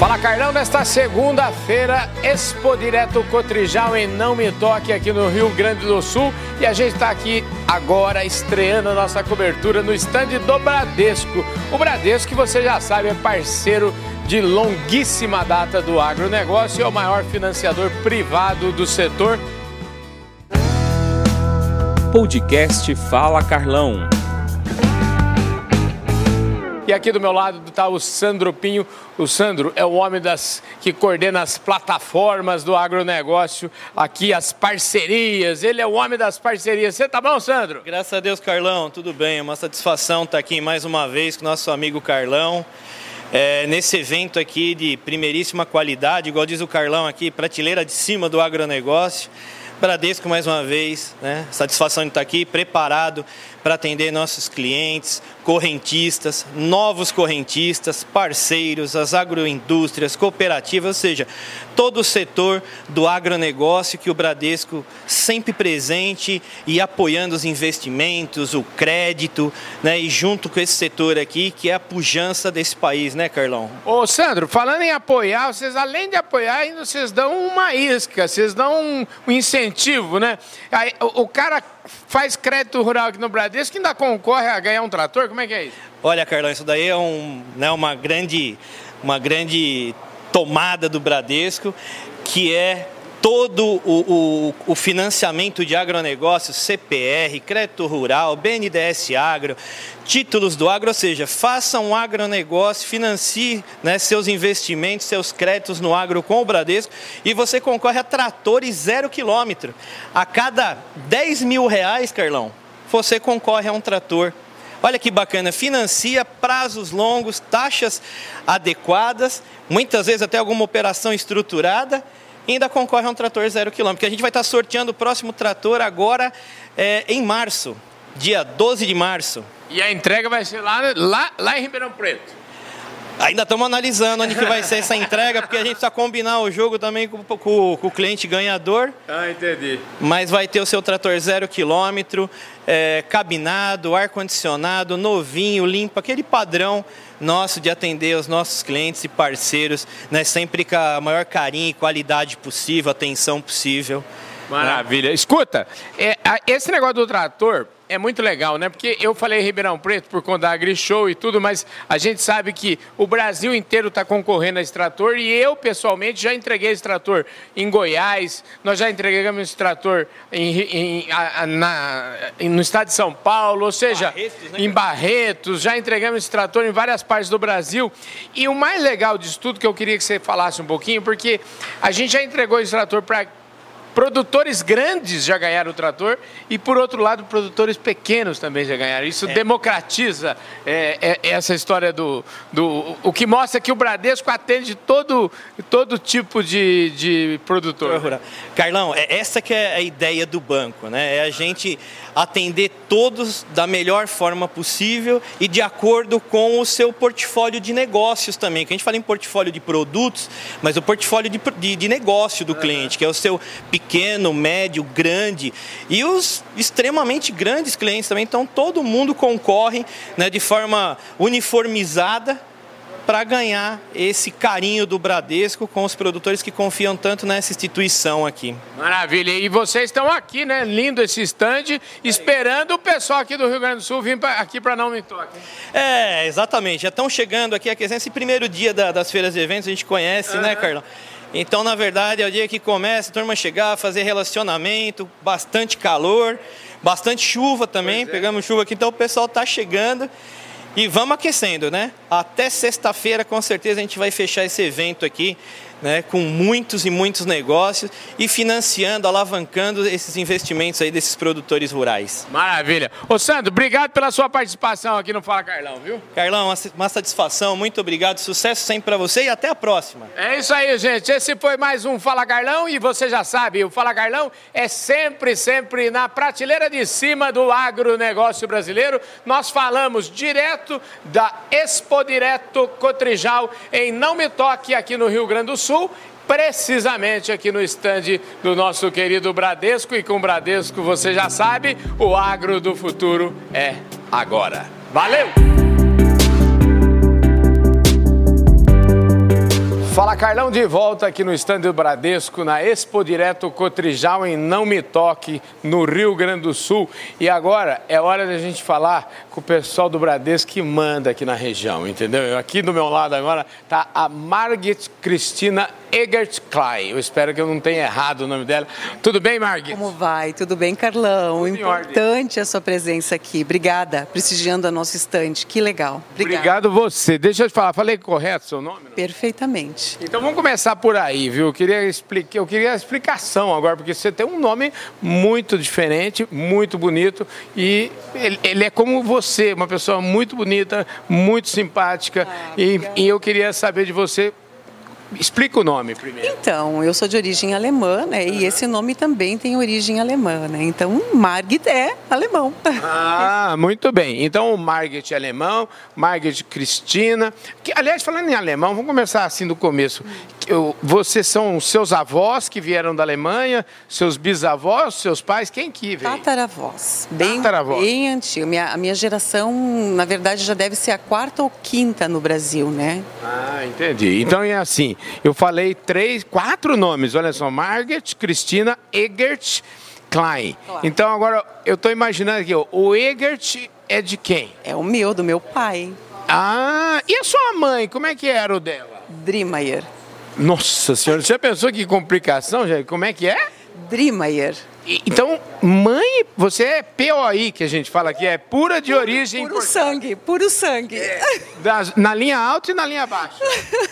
Fala Carlão, nesta segunda-feira, Expo Direto Cotrijal em Não Me Toque aqui no Rio Grande do Sul e a gente está aqui agora estreando a nossa cobertura no estande do Bradesco. O Bradesco, que você já sabe, é parceiro de longuíssima data do agronegócio e é o maior financiador privado do setor. Podcast Fala Carlão. E aqui do meu lado está o Sandro Pinho. O Sandro é o homem das que coordena as plataformas do agronegócio, aqui as parcerias. Ele é o homem das parcerias. Você tá bom, Sandro? Graças a Deus, Carlão. Tudo bem. É uma satisfação estar aqui mais uma vez com nosso amigo Carlão. É, nesse evento aqui de primeiríssima qualidade, igual diz o Carlão aqui, prateleira de cima do agronegócio. Bradesco mais uma vez, né? Satisfação de estar aqui, preparado para atender nossos clientes, correntistas, novos correntistas, parceiros, as agroindústrias, cooperativas, ou seja, todo o setor do agronegócio que o Bradesco sempre presente e apoiando os investimentos, o crédito, né? E junto com esse setor aqui, que é a pujança desse país, né, Carlão? Ô, Sandro, falando em apoiar, vocês além de apoiar, ainda vocês dão uma isca, vocês dão um, incentivo, né? Aí, o, o cara faz crédito rural aqui no Bradesco, que ainda concorre a ganhar um trator? Como é que é isso? Olha, Carlão, isso daí é um, né, uma, grande, uma grande tomada do Bradesco, que é todo o, o, o, financiamento de agronegócio, CPR, crédito rural, BNDES Agro, títulos do agro, ou seja, faça um agronegócio, financie né, seus investimentos, seus créditos no agro com o Bradesco e você concorre a tratores zero quilômetro. A cada 10 mil reais, Carlão, você concorre a um trator. Olha que bacana, financia prazos longos, taxas adequadas, muitas vezes até alguma operação estruturada e ainda concorre a um trator zero quilômetro, que a gente vai estar sorteando o próximo trator agora é, em março, dia 12 de março. E a entrega vai ser lá, lá, lá em Ribeirão Preto. Ainda estamos analisando onde que vai ser essa entrega, porque a gente precisa combinar o jogo também com, com, com, o cliente ganhador. Ah, entendi. Mas vai ter o seu trator zero quilômetro, é, cabinado, ar-condicionado, novinho, limpo, aquele padrão nosso de atender os nossos clientes e parceiros, né, sempre com a maior carinho e qualidade possível, atenção possível. Maravilha. Né? Escuta, é, esse negócio do trator, é muito legal, né? Porque eu falei Ribeirão Preto por conta da AgriShow e tudo, mas a gente sabe que o Brasil inteiro está concorrendo a esse trator e eu, pessoalmente, já entreguei esse trator em Goiás, nós já entregamos esse trator em, em, na, no estado de São Paulo, ou seja, Barretos, né? em Barretos, já entregamos esse trator em várias partes do Brasil. E o mais legal disso tudo que eu queria que você falasse um pouquinho, porque a gente já entregou esse trator para Produtores grandes já ganharam o trator e, por outro lado, produtores pequenos também já ganharam. Isso é. democratiza é, é, essa história do, do. O que mostra que o Bradesco atende todo, todo tipo de, de produtor. Carlão, é essa que é a ideia do banco, né? É a gente atender todos da melhor forma possível e de acordo com o seu portfólio de negócios também. Que a gente fala em portfólio de produtos, mas o portfólio de, de, de negócio do cliente, que é o seu pequeno, médio, grande e os extremamente grandes clientes também. Então todo mundo concorre né, de forma uniformizada para ganhar esse carinho do Bradesco com os produtores que confiam tanto nessa instituição aqui. Maravilha. E vocês estão aqui, né? Lindo esse stand, esperando o pessoal aqui do Rio Grande do Sul vir pra, aqui para Não Me Toque. É, exatamente. Já estão chegando aqui, aqui esse primeiro dia da, das feiras de eventos, a gente conhece, uhum. né, Carlão? Então, na verdade, é o dia que começa a turma chegar, fazer relacionamento, bastante calor, bastante chuva também, é. pegamos chuva aqui, então o pessoal está chegando. E vamos aquecendo, né? Até sexta-feira, com certeza, a gente vai fechar esse evento aqui né, com muitos e muitos negócios e financiando, alavancando esses investimentos aí desses produtores rurais. Maravilha. Ô Sandro, obrigado pela sua participação aqui no Fala Carlão, viu? Carlão, uma, uma satisfação, muito obrigado, sucesso sempre para você e até a próxima. É isso aí, gente. Esse foi mais um Fala Carlão e você já sabe, o Fala Carlão é sempre, sempre na prateleira de cima do agronegócio brasileiro. Nós falamos direto da Expo Direto Cotrijal em Não Me Toque aqui no Rio Grande do Sul. Sul, precisamente aqui no estande do nosso querido Bradesco. E com Bradesco, você já sabe, o agro do futuro é agora. Valeu! Fala Carlão de volta aqui no estande do Bradesco, na Expo Direto Cotrijal em Não Me Toque, no Rio Grande do Sul. E agora é hora da gente falar com o pessoal do Bradesco que manda aqui na região, entendeu? Aqui do meu lado agora está a Margit Cristina Egert Klein. Eu espero que eu não tenha errado o nome dela. Tudo bem, Margit? Como vai? Tudo bem, Carlão? Tudo Importante a sua presença aqui. Obrigada, prestigiando a nosso estande. Que legal. Obrigado. Obrigado você. Deixa eu te falar, falei correto o seu nome? Não? Perfeitamente. Então vamos começar por aí, viu? Eu queria, explicar, eu queria a explicação agora, porque você tem um nome muito diferente, muito bonito e ele, ele é como você, uma pessoa muito bonita, muito simpática ah, e, e eu queria saber de você Explica o nome primeiro. Então, eu sou de origem alemã, né? E esse nome também tem origem alemã, né? Então, Margit é alemão. Ah, muito bem. Então, Margit é alemão, Margit Cristina. Que, aliás, falando em alemão, vamos começar assim do começo. Vocês são seus avós que vieram da Alemanha, seus bisavós, seus pais, quem que veio? Tataravós. Bem, Tataravós. bem antigo. Minha, a minha geração, na verdade, já deve ser a quarta ou quinta no Brasil, né? Ah, entendi. Então é assim, eu falei três, quatro nomes, olha só, Margaret, Cristina, Egert, Klein. Claro. Então agora eu estou imaginando aqui, ó, o Egert é de quem? É o meu, do meu pai. Ah, e a sua mãe, como é que era o dela? Drimayer. Nossa senhora, você já pensou que complicação, gente? Como é que é? Drimayer. Então, mãe, você é POI, que a gente fala aqui, é pura de origem. Puro sangue, puro sangue. É, das, na linha alta e na linha baixa.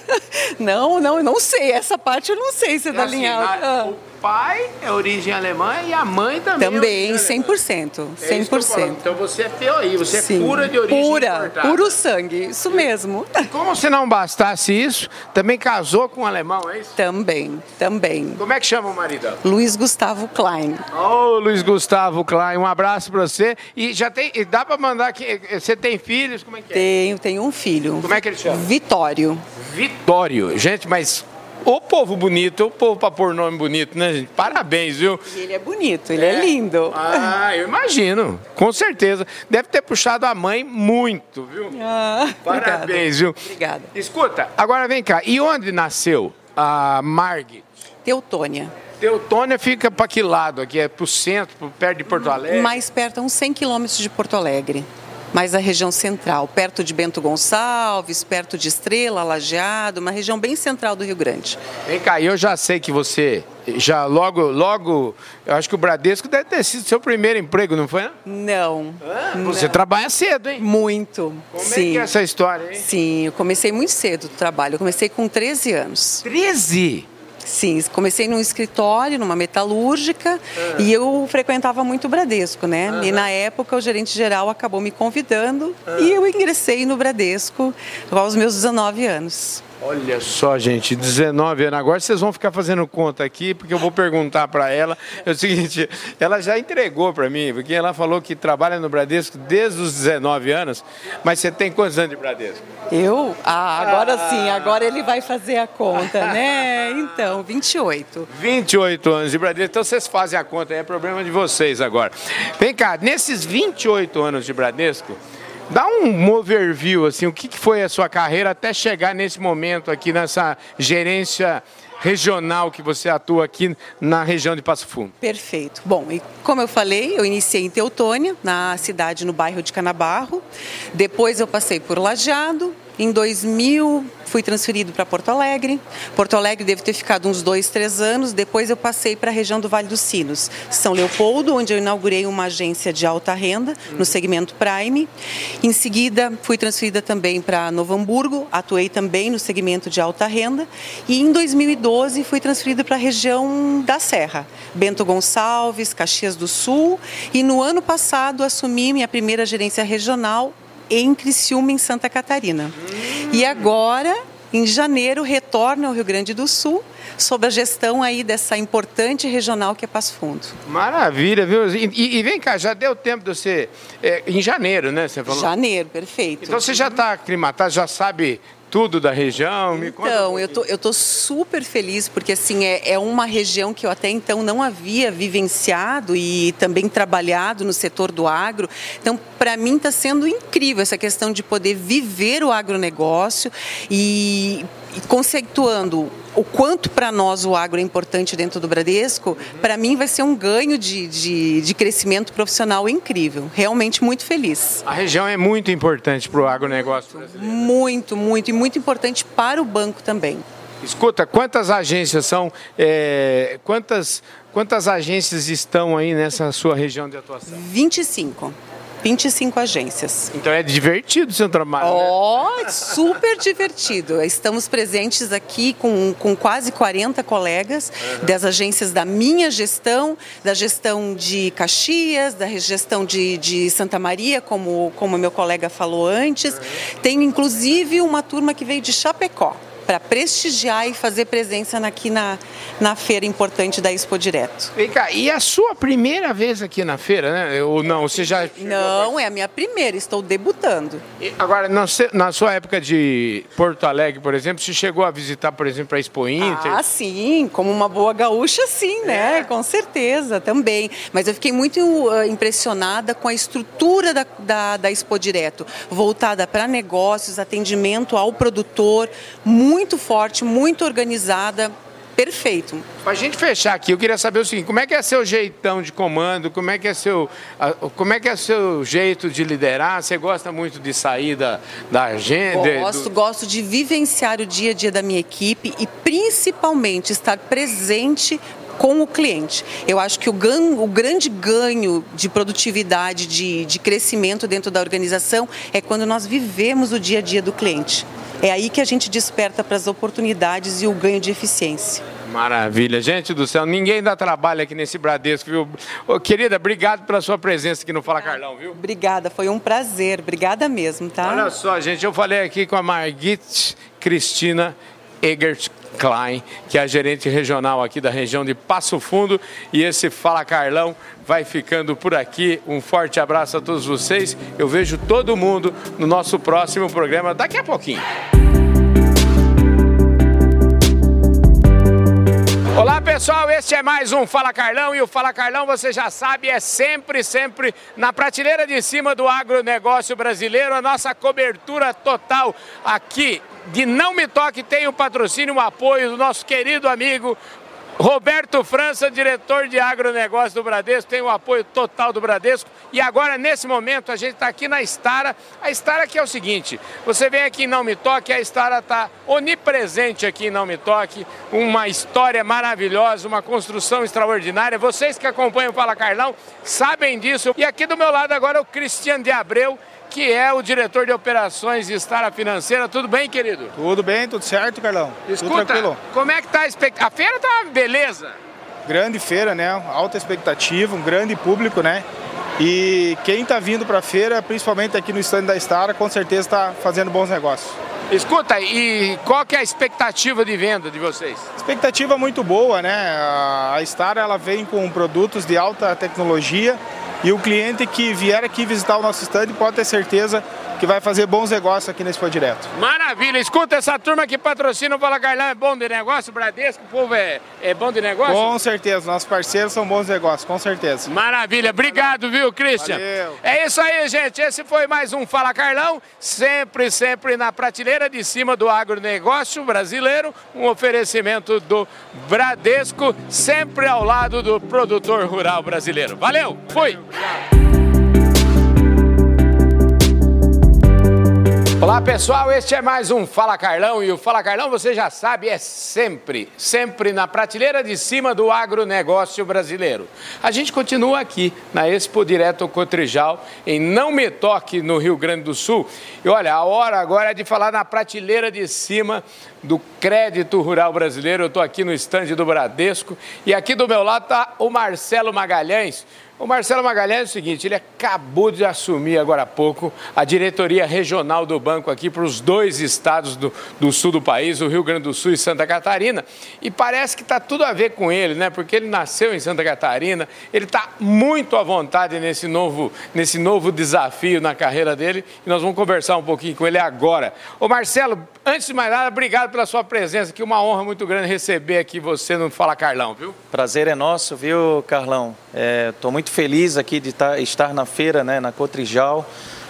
não, não, eu não sei. Essa parte eu não sei se é, é da assim, linha alta. Na, o pai é origem alemã e a mãe também. Também, é 100%. 100%. É então você é POI, você Sim. é pura de origem Pura, importada. puro sangue, isso mesmo. E como se não bastasse isso, também casou com um alemão, é isso? Também, também. Como é que chama o marido? Luiz Gustavo Klein. Oh, Luiz Gustavo Klein, um abraço para você. E já tem, e dá para mandar que você tem filhos? Como é que é? Tenho, tenho um filho. Como é que ele chama? Vitório. Vitório. Gente, mas o povo bonito, o povo para pôr nome bonito, né, gente? Parabéns, viu? Ele é bonito, ele é, é lindo. Ah, eu imagino, com certeza. Deve ter puxado a mãe muito, viu? Ah, Parabéns, obrigada. viu? Obrigada. Escuta, agora vem cá, e onde nasceu a Margit? Teutônia. Teutônia fica para que lado aqui? É para o centro, perto de Porto Alegre? Mais perto, uns 100 quilômetros de Porto Alegre mais a região central, perto de Bento Gonçalves, perto de Estrela, Lajeado, uma região bem central do Rio Grande. Vem cá, eu já sei que você já logo, logo, eu acho que o Bradesco deve ter sido seu primeiro emprego, não foi? Não. Ah, você não. trabalha cedo, hein? Muito. Como Sim. é que é essa história, hein? Sim, eu comecei muito cedo o trabalho, eu comecei com 13 anos. 13? Sim, comecei num escritório, numa metalúrgica, ah. e eu frequentava muito o Bradesco, né? E na época o gerente geral acabou me convidando ah. e eu ingressei no Bradesco aos meus 19 anos. Olha só, gente, 19 anos. Agora vocês vão ficar fazendo conta aqui, porque eu vou perguntar para ela. É o seguinte, ela já entregou para mim, porque ela falou que trabalha no Bradesco desde os 19 anos. Mas você tem quantos anos de Bradesco? Eu? Ah, agora ah. sim, agora ele vai fazer a conta, né? Então, 28. 28 anos de Bradesco. Então vocês fazem a conta, é problema de vocês agora. Vem cá, nesses 28 anos de Bradesco, Dá um overview, assim, o que foi a sua carreira até chegar nesse momento aqui, nessa gerência regional que você atua aqui na região de Passo Fundo. Perfeito. Bom, e como eu falei, eu iniciei em Teutônia, na cidade, no bairro de Canabarro. Depois eu passei por Lajeado, em 2000, fui transferido para Porto Alegre. Porto Alegre deve ter ficado uns dois, três anos. Depois eu passei para a região do Vale dos Sinos, São Leopoldo, onde eu inaugurei uma agência de alta renda no segmento Prime. Em seguida, fui transferida também para Novo Hamburgo, atuei também no segmento de alta renda. E em 2012 fui transferida para a região da Serra, Bento Gonçalves, Caxias do Sul. E no ano passado assumi minha primeira gerência regional em Criciúma, em Santa Catarina. E agora, em janeiro, retorna ao Rio Grande do Sul sob a gestão aí dessa importante regional que é Passo Fundo. Maravilha, viu? E, e vem cá, já deu tempo de você. É, em janeiro, né? Você falou? Janeiro, perfeito. Então você já está aclimatado, já sabe tudo da região? Me então, um eu tô, eu tô super feliz porque assim é, é uma região que eu até então não havia vivenciado e também trabalhado no setor do agro. Então, para mim está sendo incrível essa questão de poder viver o agronegócio e conceituando o quanto para nós o agro é importante dentro do Bradesco, para mim vai ser um ganho de, de, de, crescimento profissional incrível. Realmente muito feliz. A região é muito importante para o agronegócio brasileiro. Muito, muito. E muito importante para o banco também. Escuta, quantas agências são, é, quantas, quantas agências estão aí nessa sua região de atuação? 25. 25 agências. Então é divertido o seu trabalho. Oh, né? super divertido. Estamos presentes aqui com, com quase 40 colegas uhum. das agências da minha gestão, da gestão de Caxias, da gestão de, de Santa Maria, como, como meu colega falou antes. Uhum. Tenho inclusive uma turma que veio de Chapecó para prestigiar e fazer presença aqui na, na feira importante da Expo Direto. Vem cá, e a sua primeira vez aqui na feira, né? Ou não? Você já. Não, é a minha primeira, estou debutando. E agora, na sua época de Porto Alegre, por exemplo, você chegou a visitar, por exemplo, a Expo Inter? Ah, sim, como uma boa gaúcha, sim, né? É. Com certeza, também. Mas eu fiquei muito uh, impressionada com a estrutura da, da, da Expo Direto, voltada para negócios, atendimento ao produtor, muito muito forte, muito organizada, perfeito. Para a gente fechar aqui, eu queria saber o seguinte: como é que é seu jeitão de comando? Como é que é seu, como é que é seu jeito de liderar? Você gosta muito de sair da, da agenda? Gosto, do... gosto de vivenciar o dia a dia da minha equipe e principalmente estar presente com o cliente. Eu acho que o, ganho, o grande ganho de produtividade, de, de crescimento dentro da organização é quando nós vivemos o dia a dia do cliente. É aí que a gente desperta para as oportunidades e o ganho de eficiência. Maravilha. Gente do céu, ninguém dá trabalho aqui nesse Bradesco, viu? Ô, querida, obrigado pela sua presença aqui no Fala Carlão, viu? Obrigada, foi um prazer. Obrigada mesmo, tá? Olha só, gente, eu falei aqui com a Margit Cristina Egert Klein, que é a gerente regional aqui da região de Passo Fundo. E esse Fala Carlão vai ficando por aqui. Um forte abraço a todos vocês. Eu vejo todo mundo no nosso próximo programa daqui a pouquinho. Olá pessoal, este é mais um Fala Carlão e o Fala Carlão, você já sabe, é sempre, sempre na prateleira de cima do agronegócio brasileiro, a nossa cobertura total aqui de Não Me Toque tem o patrocínio, o apoio do nosso querido amigo Roberto França, diretor de agronegócio do Bradesco, tem o apoio total do Bradesco. E agora, nesse momento, a gente está aqui na Estara. A Estara que é o seguinte, você vem aqui em Não Me Toque, a Estara está onipresente aqui em Não Me Toque. Uma história maravilhosa, uma construção extraordinária. Vocês que acompanham o Fala Carlão sabem disso. E aqui do meu lado agora é o Cristiano de Abreu, que é o diretor de operações de Estara Financeira. Tudo bem, querido? Tudo bem, tudo certo, Carlão. Escuta, como é que tá a expectativa? A feira tá beleza? Grande feira, né? Alta expectativa, um grande público, né? E quem está vindo para a feira, principalmente aqui no stand da Estara, com certeza está fazendo bons negócios. Escuta, e qual que é a expectativa de venda de vocês? Expectativa muito boa, né? A Estara ela vem com produtos de alta tecnologia, e o cliente que vier aqui visitar o nosso stand pode ter certeza que vai fazer bons negócios aqui nesse Foi Direto. Maravilha! Escuta, essa turma que patrocina o Fala Carlão é bom de negócio? O Bradesco, o povo é, é bom de negócio? Com certeza, nossos parceiros são bons negócios, com certeza. Maravilha! Obrigado, viu, Christian? Valeu. É isso aí, gente. Esse foi mais um Fala Carlão, sempre, sempre na prateleira de cima do agronegócio brasileiro, um oferecimento do Bradesco, sempre ao lado do produtor rural brasileiro. Valeu! Fui! Valeu, Olá pessoal, este é mais um Fala Carlão e o Fala Carlão você já sabe é sempre, sempre na prateleira de cima do agronegócio brasileiro. A gente continua aqui na Expo Direto Cotrijal em Não Me Toque no Rio Grande do Sul. E olha, a hora agora é de falar na prateleira de cima do crédito rural brasileiro. Eu estou aqui no estande do Bradesco e aqui do meu lado está o Marcelo Magalhães. O Marcelo Magalhães é o seguinte, ele acabou de assumir agora há pouco a diretoria regional do banco aqui para os dois estados do, do, sul do país, o Rio Grande do Sul e Santa Catarina. E parece que está tudo a ver com ele, né? Porque ele nasceu em Santa Catarina, ele está muito à vontade nesse novo, nesse novo desafio na carreira dele e nós vamos conversar um pouquinho com ele agora. Ô Marcelo, antes de mais nada, obrigado pela sua presença, que uma honra muito grande receber aqui você no Fala Carlão, viu? Prazer é nosso, viu, Carlão? Estou é, muito feliz aqui de tá, estar na feira, né, na Cotrijal,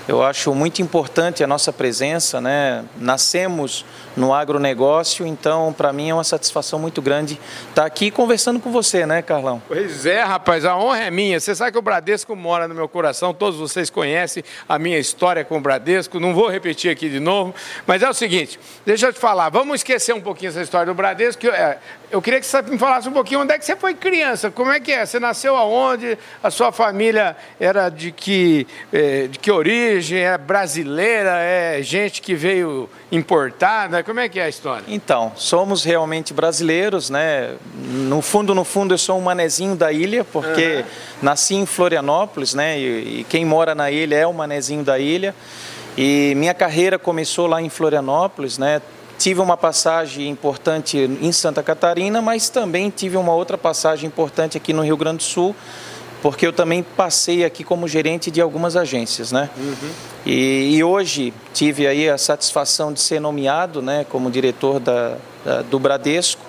Eu acho muito importante a nossa presença, né? Nascemos no agronegócio, então para mim é uma satisfação muito grande estar aqui conversando com você, né, Carlão? Pois é, rapaz, a honra é minha. Você sabe que o Bradesco mora no meu coração, todos vocês conhecem a minha história com o Bradesco, não vou repetir aqui de novo, mas é o seguinte, deixa eu te falar, vamos esquecer um pouquinho essa história do Bradesco, eu, é, eu queria que você me falasse um pouquinho onde é que você foi criança, como é que é? Você nasceu aonde? A sua família era de que, é, de que origem? É brasileira? É gente que veio importada? Como é que é a história? Então, somos realmente brasileiros, né? No fundo, no fundo, eu sou um manezinho da ilha, porque uhum. nasci em Florianópolis, né? E, e quem mora na ilha é o manezinho da ilha. E minha carreira começou lá em Florianópolis, né? Tive uma passagem importante em Santa Catarina, mas também tive uma outra passagem importante aqui no Rio Grande do Sul, porque eu também passei aqui como gerente de algumas agências, né? Uhum. E, e, hoje tive aí a satisfação de ser nomeado, né, como diretor da, da do Bradesco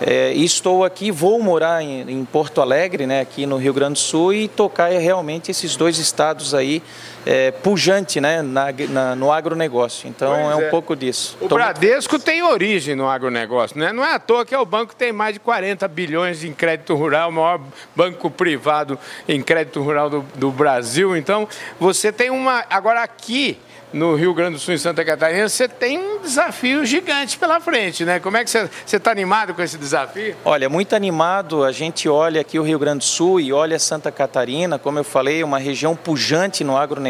é, estou aqui, vou morar em, em, Porto Alegre, né, aqui no Rio Grande do Sul, e tocar realmente esses dois estados aí, é, pujante né, na, na, no agronegócio. Então pois é um é. pouco disso. O Tô Bradesco muito... tem origem no agronegócio, né? não é à toa que é o banco que tem mais de 40 bilhões em crédito rural, o maior banco privado em crédito rural do, do Brasil. Então você tem uma. Agora aqui no Rio Grande do Sul e Santa Catarina, você tem um desafio gigante pela frente, né? Como é que você está animado com esse desafio? Olha, muito animado. A gente olha aqui o Rio Grande do Sul e olha Santa Catarina, como eu falei, uma região pujante no agronegócio.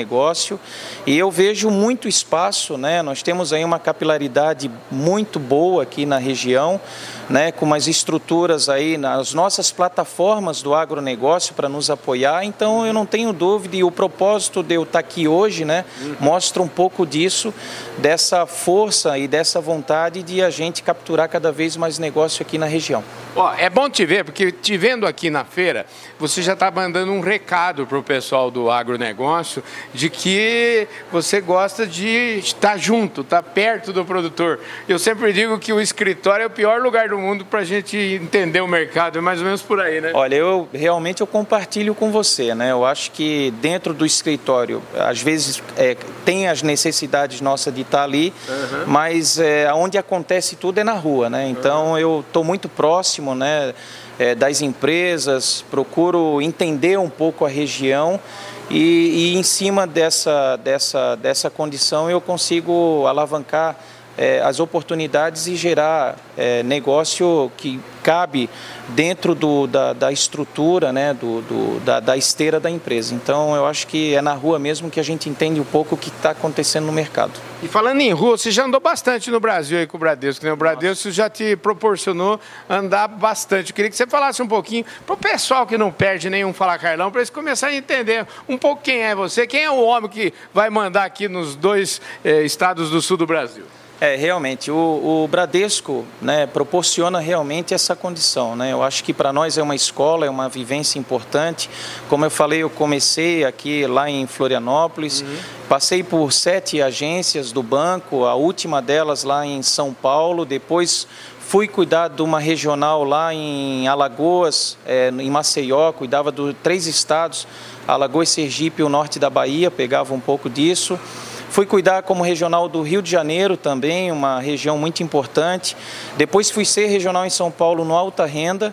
E eu vejo muito espaço, né? Nós temos aí uma capilaridade muito boa aqui na região né, com umas estruturas aí nas nossas plataformas do agronegócio para nos apoiar. Então eu não tenho dúvida e o propósito de eu estar aqui hoje, né, mostra um pouco disso, dessa força e dessa vontade de a gente capturar cada vez mais negócio aqui na região. É bom te ver, porque te vendo aqui na feira, você já está mandando um recado para o pessoal do agronegócio de que você gosta de estar junto, estar perto do produtor. Eu sempre digo que o escritório é o pior lugar do mundo para a gente entender o mercado, é mais ou menos por aí, né? Olha, eu realmente eu compartilho com você, né? Eu acho que dentro do escritório, às vezes é, tem as necessidades nossas de estar ali, uhum. mas é, onde acontece tudo é na rua, né? Então uhum. eu estou muito próximo, né? É, das empresas, procuro entender um pouco a região e, e em cima dessa, dessa, dessa condição eu consigo alavancar é, as oportunidades e gerar é, negócio que cabe dentro do, da, da, estrutura, né, do, do da, da, esteira da empresa. Então, eu acho que é na rua mesmo que a gente entende um pouco o que está acontecendo no mercado. E falando em rua, você já andou bastante no Brasil aí com o Bradesco, né? O Bradesco Nossa. já te proporcionou andar bastante. Eu queria que você falasse um pouquinho para o pessoal que não perde nenhum Fala Carlão, para eles começarem a entender um pouco quem é você, quem é o homem que vai mandar aqui nos dois eh, estados do sul do Brasil. É, realmente, o, o Bradesco né, proporciona realmente essa condição. Né? Eu acho que para nós é uma escola, é uma vivência importante. Como eu falei, eu comecei aqui lá em Florianópolis, uhum. passei por sete agências do banco, a última delas lá em São Paulo, depois fui cuidar de uma regional lá em Alagoas, é, em Maceió, cuidava de três estados, Alagoas, Sergipe e o norte da Bahia, pegava um pouco disso. Fui cuidar como regional do Rio de Janeiro também, uma região muito importante. Depois fui ser regional em São Paulo no Alta Renda.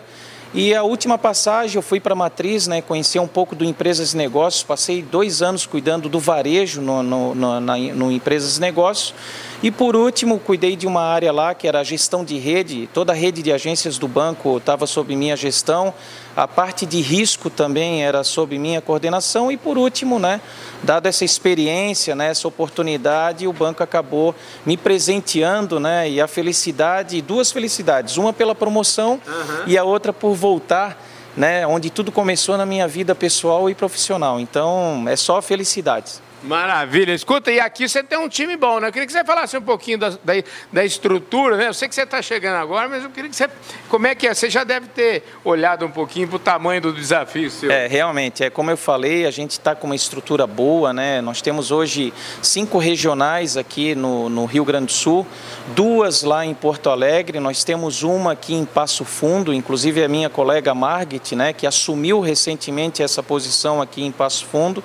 E a última passagem eu fui para a Matriz, né, conhecer um pouco do Empresas e Negócios. Passei dois anos cuidando do varejo no, no, no, na, no Empresas e Negócios. E por último, cuidei de uma área lá que era a gestão de rede. Toda a rede de agências do banco estava sob minha gestão. A parte de risco também era sob minha coordenação. E por último, né, dada essa experiência, né, essa oportunidade, o banco acabou me presenteando, né, e a felicidade, duas felicidades, uma pela promoção uhum. e a outra por voltar né, onde tudo começou na minha vida pessoal e profissional. Então, é só felicidades. Maravilha. Escuta, e aqui você tem um time bom, né? Eu queria que você falasse um pouquinho da, da, da estrutura, né? Eu sei que você está chegando agora, mas eu queria que você. Como é que é? Você já deve ter olhado um pouquinho para o tamanho do desafio seu. É, realmente. É como eu falei, a gente está com uma estrutura boa, né? Nós temos hoje cinco regionais aqui no, no Rio Grande do Sul, duas lá em Porto Alegre, nós temos uma aqui em Passo Fundo, inclusive a minha colega Margit, né? Que assumiu recentemente essa posição aqui em Passo Fundo.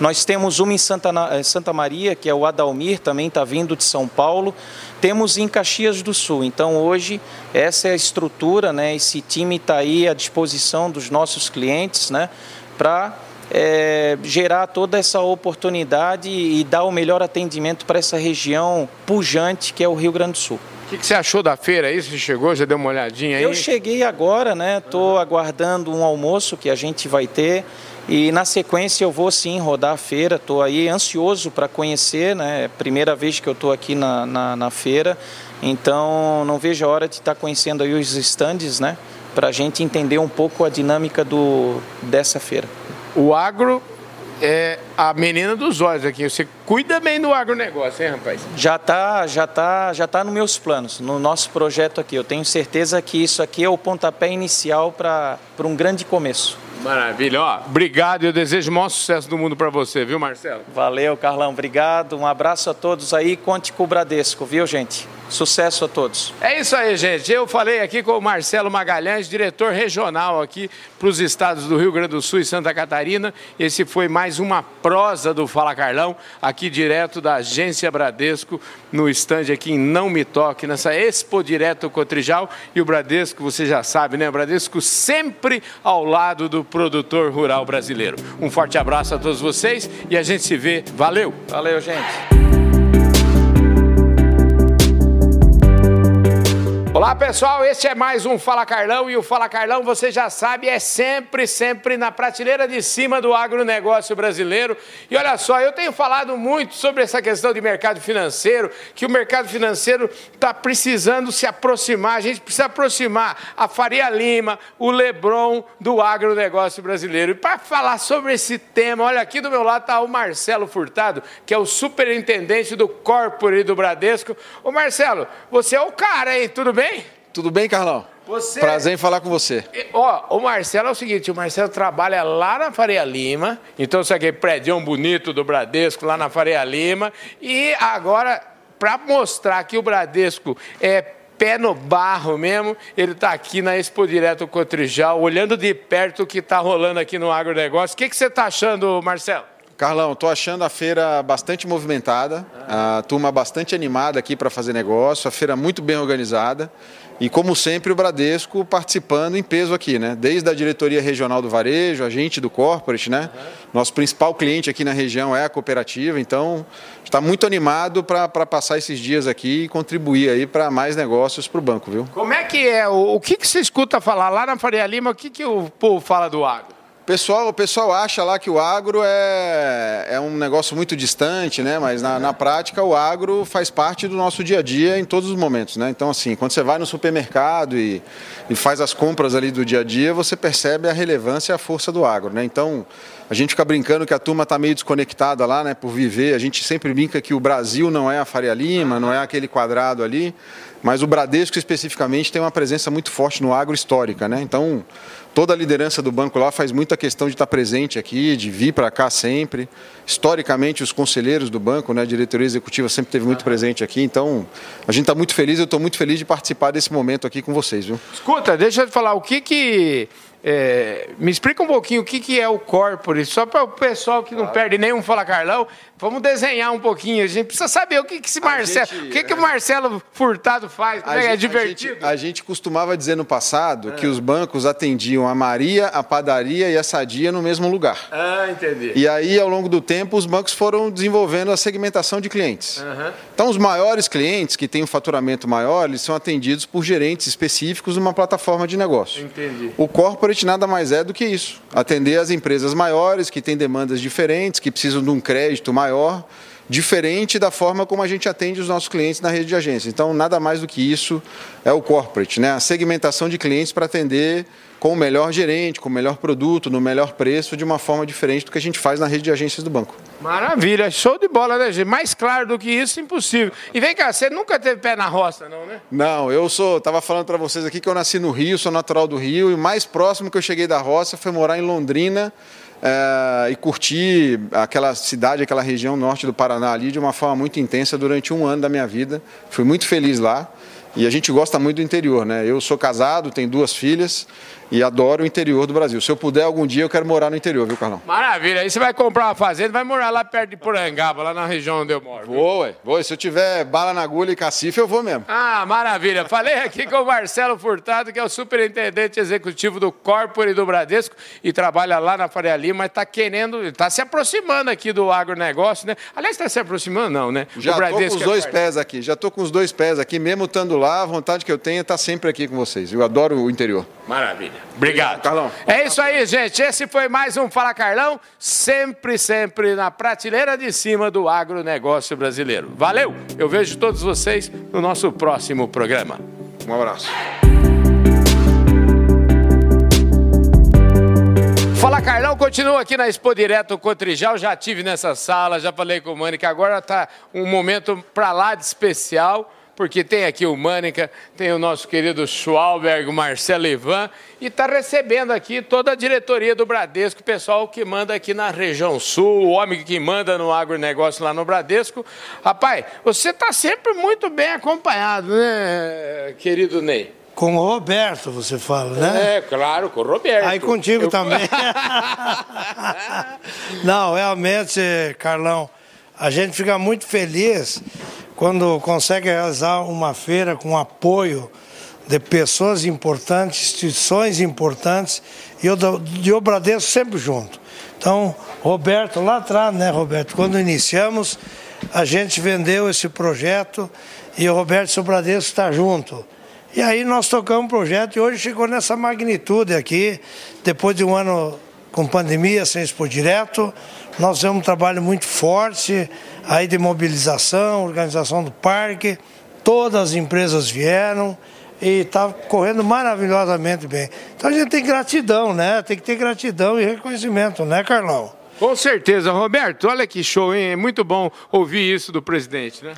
Nós temos uma em Santa, eh, Santa Maria, que é o Adalmir, também está vindo de São Paulo. Temos em Caxias do Sul. Então, hoje, essa é a estrutura, né? esse time está aí à disposição dos nossos clientes né? para é, gerar toda essa oportunidade e dar o melhor atendimento para essa região pujante que é o Rio Grande do Sul. O que, que, você achou da feira aí? Você chegou, já deu uma olhadinha aí? Eu cheguei agora, né? Estou aguardando um almoço que a gente vai ter. E na sequência eu vou sim rodar a feira, estou aí ansioso para conhecer, né? Primeira vez que eu estou aqui na, na, na, feira, então não vejo a hora de estar tá conhecendo aí os estandes, né? Para a gente entender um pouco a dinâmica do, dessa feira. O agro é a menina dos olhos aqui. Você cuida bem do agronegócio, hein, rapaz? Já está já tá, já tá nos meus planos, no nosso projeto aqui. Eu tenho certeza que isso aqui é o pontapé inicial para um grande começo. Maravilha. Ó, obrigado e eu desejo o maior sucesso do mundo para você, viu, Marcelo? Valeu, Carlão. Obrigado. Um abraço a todos aí. Conte com o Bradesco, viu, gente? Sucesso a todos. É isso aí, gente. Eu falei aqui com o Marcelo Magalhães, diretor regional aqui para os estados do Rio Grande do Sul e Santa Catarina. Esse foi mais uma prosa do Fala Carlão, aqui direto da agência Bradesco, no estande aqui em Não Me Toque, nessa Expo Direto Cotrijal. E o Bradesco, você já sabe, né? O Bradesco sempre ao lado do produtor rural brasileiro. Um forte abraço a todos vocês e a gente se vê. Valeu! Valeu, gente! Olá pessoal, este é mais um Fala Carlão e o Fala Carlão, você já sabe, é sempre, sempre na prateleira de cima do agronegócio brasileiro. E olha só, eu tenho falado muito sobre essa questão de mercado financeiro, que o mercado financeiro está precisando se aproximar, a gente precisa aproximar a Faria Lima, o Lebron do agronegócio brasileiro. E para falar sobre esse tema, olha aqui do meu lado está o Marcelo Furtado, que é o superintendente do Corpore do Bradesco. Ô Marcelo, você é o cara, hein? Tudo bem? Tudo bem, Carlão? Você... Prazer em falar com você. Ó, o Marcelo é o seguinte, o Marcelo trabalha lá na Faria Lima, então isso aqui é prédio bonito do Bradesco, lá na Faria Lima, e agora, para mostrar que o Bradesco é pé no barro mesmo, ele está aqui na Expo Direto Cotrijal, olhando de perto o que está rolando aqui no agronegócio. O que, que você está achando, Marcelo? Carlão, estou achando a feira bastante movimentada, a turma bastante animada aqui para fazer negócio, a feira muito bem organizada. E como sempre, o Bradesco participando em peso aqui, né? Desde a diretoria regional do varejo, a gente do corporate, né? Nosso principal cliente aqui na região é a cooperativa, então está muito animado para passar esses dias aqui e contribuir aí para mais negócios para o banco, viu? Como é que é? O, o que, que você escuta falar lá na Faria Lima? O que, que o povo fala do agro? Pessoal, o pessoal acha lá que o agro é, é um negócio muito distante, né? Mas na, na, prática o agro faz parte do nosso dia a dia em todos os momentos, né? Então assim, quando você vai no supermercado e, e faz as compras ali do dia a dia, você percebe a relevância e a força do agro, né? Então a gente fica brincando que a turma está meio desconectada lá, né? Por viver, a gente sempre brinca que o Brasil não é a Faria Lima, não é aquele quadrado ali, mas o Bradesco especificamente tem uma presença muito forte no agro histórica, né? Então Toda a liderança do banco lá faz muita questão de estar presente aqui, de vir para cá sempre. Historicamente, os conselheiros do banco, né, a diretoria executiva sempre esteve muito presente aqui. Então, a gente está muito feliz, eu estou muito feliz de participar desse momento aqui com vocês. Viu? Escuta, deixa eu te falar, o que que é, me explica um pouquinho o que, que é o corporate, só para o pessoal que não claro. perde nenhum Fala Carlão. Vamos desenhar um pouquinho. A gente precisa saber o que, que esse Marcelo. Gente, o que, que o é. Marcelo Furtado faz? Como é, gente, é divertido? A gente, a gente, costumava dizer no passado é. que os bancos atendiam a Maria, a padaria e a Sadia no mesmo lugar. Ah, entendi. E aí, ao longo do tempo, os bancos foram desenvolvendo a segmentação de clientes. Uhum. Então, os maiores clientes que têm um faturamento maior, eles são atendidos por gerentes específicos numa plataforma de negócio. Entendi. O corporate corporate nada mais é do que isso: atender as empresas maiores que têm demandas diferentes, que precisam de um crédito maior, diferente da forma como a gente atende os nossos clientes na rede de agência. Então, nada mais do que isso é o corporate, né? A segmentação de clientes para atender com o melhor gerente, com o melhor produto, no melhor preço, de uma forma diferente do que a gente faz na rede de agências do banco. Maravilha, show de bola, né, gente? Mais claro do que isso, impossível. E vem cá, você nunca teve pé na roça, não, né? Não, eu sou, tava falando para vocês aqui que eu nasci no Rio, sou natural do Rio, e o mais próximo que eu cheguei da roça foi morar em Londrina, é, e curtir aquela cidade, aquela região norte do Paraná ali de uma forma muito intensa durante um ano da minha vida. Fui muito feliz lá. E a gente gosta muito do interior, né? Eu sou casado, tenho duas filhas e adoro o interior do Brasil. Se eu puder, algum dia eu quero morar no interior, viu, Carlão? Maravilha. Aí você vai comprar uma fazenda, vai morar lá perto de Porangaba, lá na região onde eu moro. Vou, ué. Vou. Se eu tiver bala na agulha e cacife, eu vou mesmo. Ah, maravilha. Falei aqui com o Marcelo Furtado, que é o superintendente executivo do Corpore do Bradesco e trabalha lá na Faria Lima, mas está querendo, está se aproximando aqui do agronegócio, né? Aliás, está se aproximando, não, né? Já estou com os é dois pés aqui, já estou com os dois pés aqui, mesmo estando lá, a vontade que eu tenho é estar sempre aqui com vocês. Eu adoro o interior. Maravilha. Obrigado. Carlão. É isso aí, gente. Esse foi mais um Fala Carlão, sempre, sempre na prateleira de cima do agronegócio brasileiro. Valeu! Eu vejo todos vocês no nosso próximo programa. Um abraço. Fala Carlão, continua aqui na Expo Direto Cotrijal, já tive nessa sala, já falei com o Mani agora está um momento para lá de especial porque tem aqui o Mânica, tem o nosso querido Schwalberg, o Marcelo Ivan, e está recebendo aqui toda a diretoria do Bradesco, o pessoal que manda aqui na região sul, o homem que manda no agronegócio lá no Bradesco. Rapaz, você está sempre muito bem acompanhado, né, querido Ney? Com o Roberto, você fala, né? É, claro, com o Roberto. Aí contigo Eu... também. Não, realmente, Carlão, a gente fica muito feliz quando consegue realizar uma feira com apoio de pessoas importantes, instituições importantes e o, e o Bradesco sempre junto. Então, Roberto, lá atrás, né, Roberto, quando iniciamos, a gente vendeu esse projeto e o Roberto e o Bradesco está junto. E aí nós tocamos o projeto e hoje chegou nessa magnitude aqui, depois de um ano com pandemia, sem expor direto, nós temos um trabalho muito forte aí de mobilização, organização do parque, todas as empresas vieram e está correndo maravilhosamente bem. Então a gente tem gratidão, né? Tem que ter gratidão e reconhecimento, né, Carlão? Com certeza, Roberto. Olha que show, hein? É muito bom ouvir isso do presidente, né?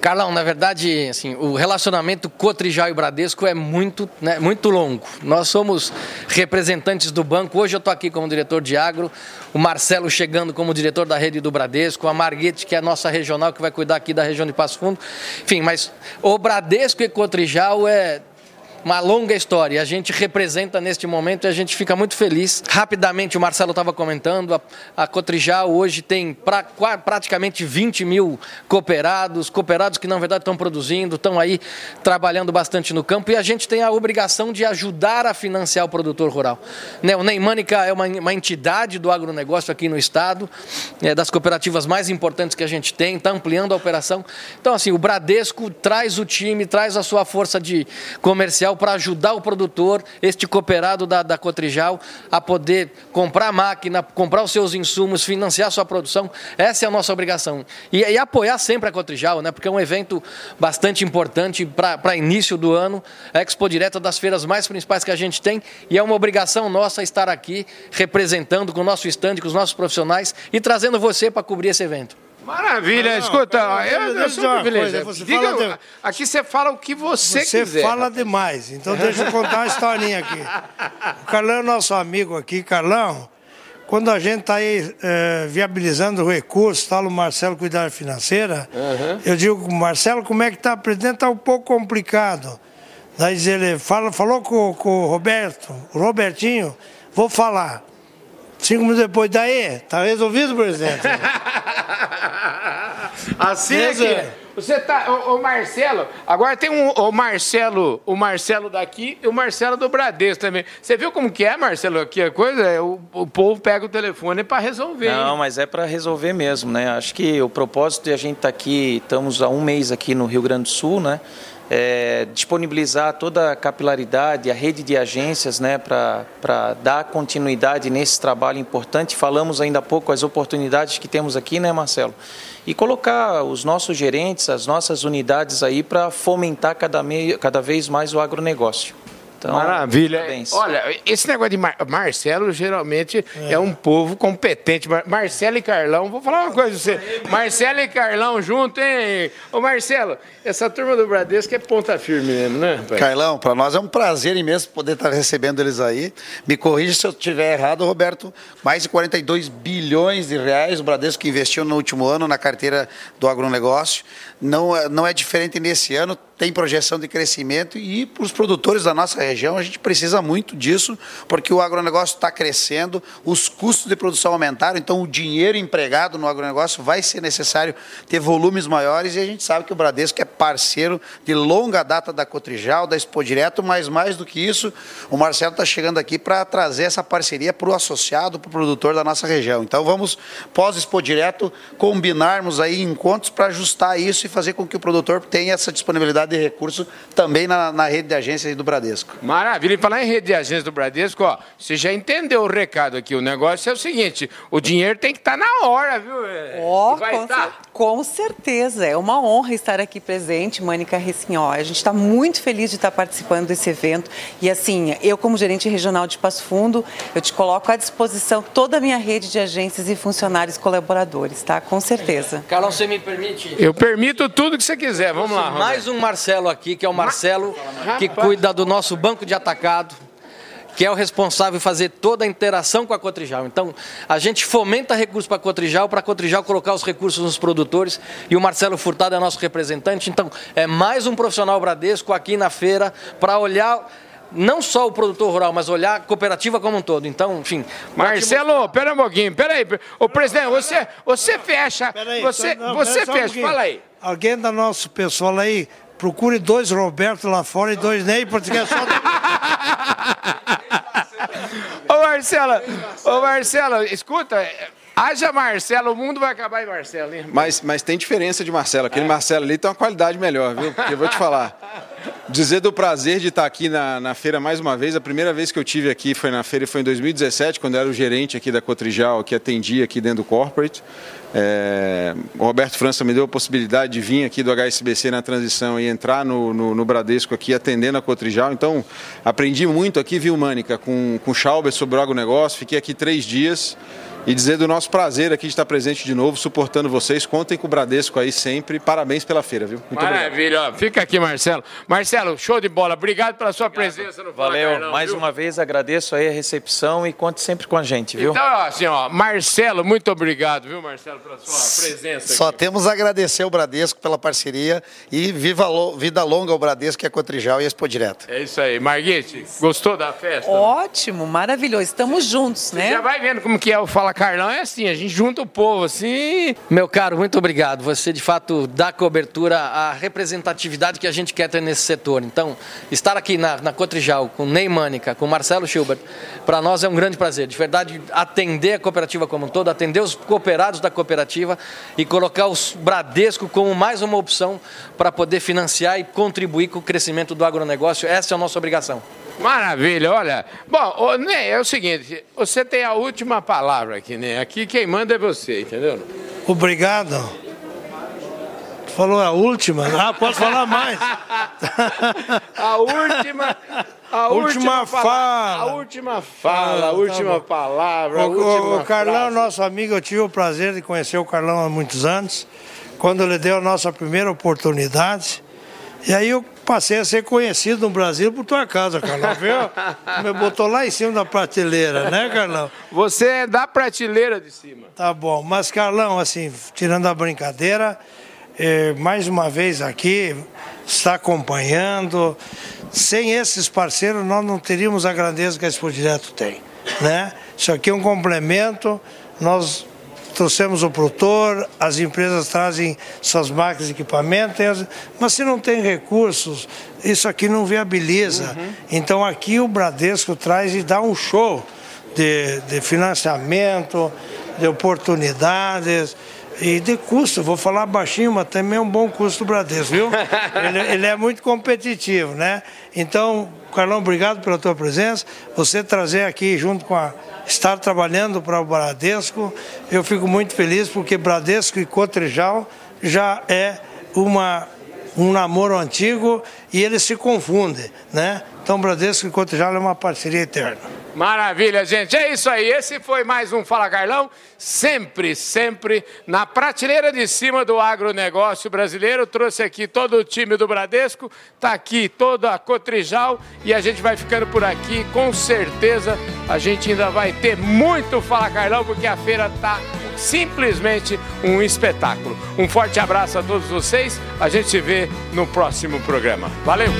Carlão, na verdade, assim, o relacionamento Cotrijal e Bradesco é muito, né, muito longo. Nós somos representantes do banco. Hoje eu estou aqui como diretor de agro, o Marcelo chegando como diretor da rede do Bradesco, a Marguete, que é a nossa regional, que vai cuidar aqui da região de Passo Fundo. Enfim, mas o Bradesco e Cotrijal é uma longa história. A gente representa neste momento e a gente fica muito feliz. Rapidamente, o Marcelo estava comentando, a, a Cotrijal hoje tem pra, praticamente 20 mil cooperados, cooperados que na verdade estão produzindo, estão aí trabalhando bastante no campo e a gente tem a obrigação de ajudar a financiar o produtor rural. Né, o Neimânica é uma, uma entidade do agronegócio aqui no estado, é das cooperativas mais importantes que a gente tem, está ampliando a operação. Então, assim, o Bradesco traz o time, traz a sua força de comercial para ajudar o produtor, este cooperado da, da Cotrijal, a poder comprar máquina, comprar os seus insumos, financiar sua produção. Essa é a nossa obrigação. E, e apoiar sempre a Cotrijal, né? porque é um evento bastante importante para início do ano. A Expo Direta das feiras mais principais que a gente tem e é uma obrigação nossa estar aqui representando com o nosso estande, com os nossos profissionais e trazendo você para cobrir esse evento. Maravilha, não, escuta, eu, eu sou um privilegiado. Diga, de... Aqui você fala o que você, você quiser. Você fala demais, então deixa eu contar uma historinha aqui. O Carlão é nosso amigo aqui, Carlão. Quando a gente está aí é, viabilizando o recurso, está o Marcelo cuidar financeira, uhum. eu digo, Marcelo, como é que está? Presidente, está um pouco complicado. Daí ele fala, falou com, com o Roberto, o Robertinho, vou falar. Cinco minutos depois, daí, tá resolvido, presidente? assim é que... Você tá, o, o, Marcelo, agora tem um, o Marcelo, o Marcelo daqui e o Marcelo do Bradesco também. Você viu como que é, Marcelo, aqui a coisa? É, o, o povo pega o telefone para resolver. Não, hein? mas é para resolver mesmo, né? Acho que o propósito de a gente estar tá aqui, estamos há um mês aqui no Rio Grande do Sul, né? é, disponibilizar toda a capilaridade, a rede de agências né, para dar continuidade nesse trabalho importante. Falamos ainda há pouco as oportunidades que temos aqui, né, Marcelo? E colocar os nossos gerentes, as nossas unidades aí para fomentar cada, cada vez mais o agronegócio. Então, Maravilha. Parabéns. Olha, esse negócio de Mar Marcelo geralmente é. é. um povo competente. Mar Marcelo e Carlão, vou falar uma coisa pra você. Marcelo e Carlão junto, hein? Ô Marcelo, essa turma do Bradesco é ponta firme mesmo, né? Pai? Carlão, para nós é um prazer imenso poder estar recebendo eles aí. Me corrija se eu estiver errado, Roberto. Mais de 42 bilhões de reais o Bradesco investiu no último ano na carteira do agronegócio. Não, não é diferente nesse ano tem projeção de crescimento e para os produtores da nossa região a gente precisa muito disso, porque o agronegócio está crescendo, os custos de produção aumentaram, então o dinheiro empregado no agronegócio vai ser necessário ter volumes maiores e a gente sabe que o Bradesco é parceiro de longa data da Cotrijal, da Expo Direto, mas mais do que isso, o Marcelo está chegando aqui para trazer essa parceria para o associado, para o produtor da nossa região. Então vamos, pós-Expo Direto, combinarmos aí encontros para ajustar isso e fazer com que o produtor tenha essa disponibilidade de recurso também na, na rede de agências do Bradesco. Maravilha. E falar em rede de agências do Bradesco, ó, você já entendeu o recado aqui. O negócio é o seguinte: o dinheiro tem que estar tá na hora, viu? Ó, oh, com, cer com, certeza. É uma honra estar aqui presente, Mônica Ressinhó. A gente está muito feliz de estar participando desse evento. E assim, eu, como gerente regional de Passo Fundo, eu te coloco à disposição toda a minha rede de agências e funcionários colaboradores, tá? Com certeza. Carlão, você me permite? Eu permito tudo que você quiser. Vamos lá. Mais um Marcelo aqui, que é o Marcelo, que cuida do nosso banco de atacado que é o responsável em fazer toda a interação com a Cotrijal. Então, a gente fomenta recursos para a Cotrijal, para a Cotrijal colocar os recursos nos produtores, e o Marcelo Furtado é nosso representante. Então, é mais um profissional Bradesco aqui na feira para olhar não só o produtor rural, mas olhar a cooperativa como um todo. Então, enfim. Marcelo, pera um pouquinho, pera aí. O presidente, você, você fecha. Aí, você, não, você fecha, um fala aí. Alguém da nosso pessoal aí, procure dois Roberto lá fora e dois Ney, porque é só. ô Marcelo, ô Marcelo, escuta. Haja Marcelo, o mundo vai acabar em Marcelo, hein? Mas, mas tem diferença de Marcelo. Aquele é. Marcelo ali tem uma qualidade melhor, viu? Porque eu vou te falar. Dizer do prazer de estar aqui na, na feira mais uma vez. A primeira vez que eu tive aqui foi na feira foi em 2017, quando eu era o gerente aqui da Cotrijal, que atendia aqui dentro do corporate. É, o Roberto França me deu a possibilidade de vir aqui do HSBC na transição e entrar no, no, no Bradesco aqui atendendo a Cotrijal. Então, aprendi muito aqui, viu, Mânica, com, com o Schauber sobre o agronegócio. Fiquei aqui três dias e dizer do nosso prazer aqui de estar presente de novo, suportando vocês. Contem com o Bradesco aí sempre. Parabéns pela feira, viu? Muito Maravilha. Obrigado. Fica aqui, Marcelo. Marcelo, show de bola. Obrigado pela sua Obrigado. presença no Fala Valeu. Carlão, Mais viu? uma vez agradeço aí a recepção e conte sempre com a gente, viu? Então, assim, ó, Marcelo, muito obrigado, viu, Marcelo, pela sua presença. Só aqui. temos a agradecer ao Bradesco pela parceria e viva vida longa ao Bradesco, que é Cotrijal e Expo Direto. É isso aí. Marguete, gostou da festa? Ótimo, maravilhoso. Estamos juntos, Você né? já vai vendo como que é o Fala Carlão. É assim, a gente junta o povo assim. Meu caro, muito obrigado. Você de fato dá cobertura à representatividade que a gente quer ter nesse setor. Então, estar aqui na, na Cotrijal com Ney Mânica, com Marcelo Schubert, para nós é um grande prazer. De verdade, atender a cooperativa como um todo, atender os cooperados da cooperativa e colocar os Bradesco como mais uma opção para poder financiar e contribuir com o crescimento do agronegócio. Essa é a nossa obrigação. Maravilha, olha. Bom, né, é o seguinte, você tem a última palavra aqui, né? Aqui quem manda é você, entendeu? Obrigado. Falou a última? Ah, posso falar mais. a última. A última, última fala, A última fala, a última palavra. A última o, o Carlão, nosso amigo, eu tive o prazer de conhecer o Carlão há muitos anos, quando ele deu a nossa primeira oportunidade. E aí eu passei a ser conhecido no Brasil por tua casa, Carlão, viu? Me botou lá em cima da prateleira, né, Carlão? Você é da prateleira de cima. Tá bom, mas Carlão, assim, tirando a brincadeira, eh, mais uma vez aqui, está acompanhando. Sem esses parceiros, nós não teríamos a grandeza que a Expo Direto tem, né? Isso aqui é um complemento, nós trouxemos o produtor, as empresas trazem suas máquinas e equipamentos, mas se não tem recursos, isso aqui não viabiliza. Uhum. Então aqui o Bradesco traz e dá um show de, de financiamento, de oportunidades e de custo. Vou falar baixinho, mas também é um bom custo do Bradesco, viu? ele, ele é muito competitivo, né? Então, Carlão, obrigado pela tua presença. Você trazer aqui junto com a estar trabalhando para o Bradesco. Eu fico muito feliz porque Bradesco e Cotrijal já é uma, um namoro antigo e eles se confundem, né? Então Bradesco e Cotrijal é uma parceria eterna. Maravilha, gente. É isso aí. Esse foi mais um Fala Carlão. Sempre, sempre na prateleira de cima do agronegócio brasileiro. Trouxe aqui todo o time do Bradesco. Está aqui toda a Cotrijal. E a gente vai ficando por aqui. Com certeza a gente ainda vai ter muito Fala Carlão, porque a feira está simplesmente um espetáculo. Um forte abraço a todos vocês. A gente se vê no próximo programa. Valeu!